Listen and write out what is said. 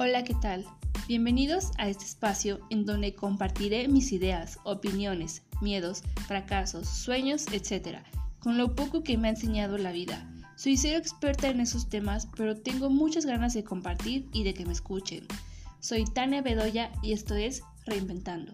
Hola, ¿qué tal? Bienvenidos a este espacio en donde compartiré mis ideas, opiniones, miedos, fracasos, sueños, etc., con lo poco que me ha enseñado la vida. Soy cero experta en esos temas, pero tengo muchas ganas de compartir y de que me escuchen. Soy Tania Bedoya y esto es Reinventando.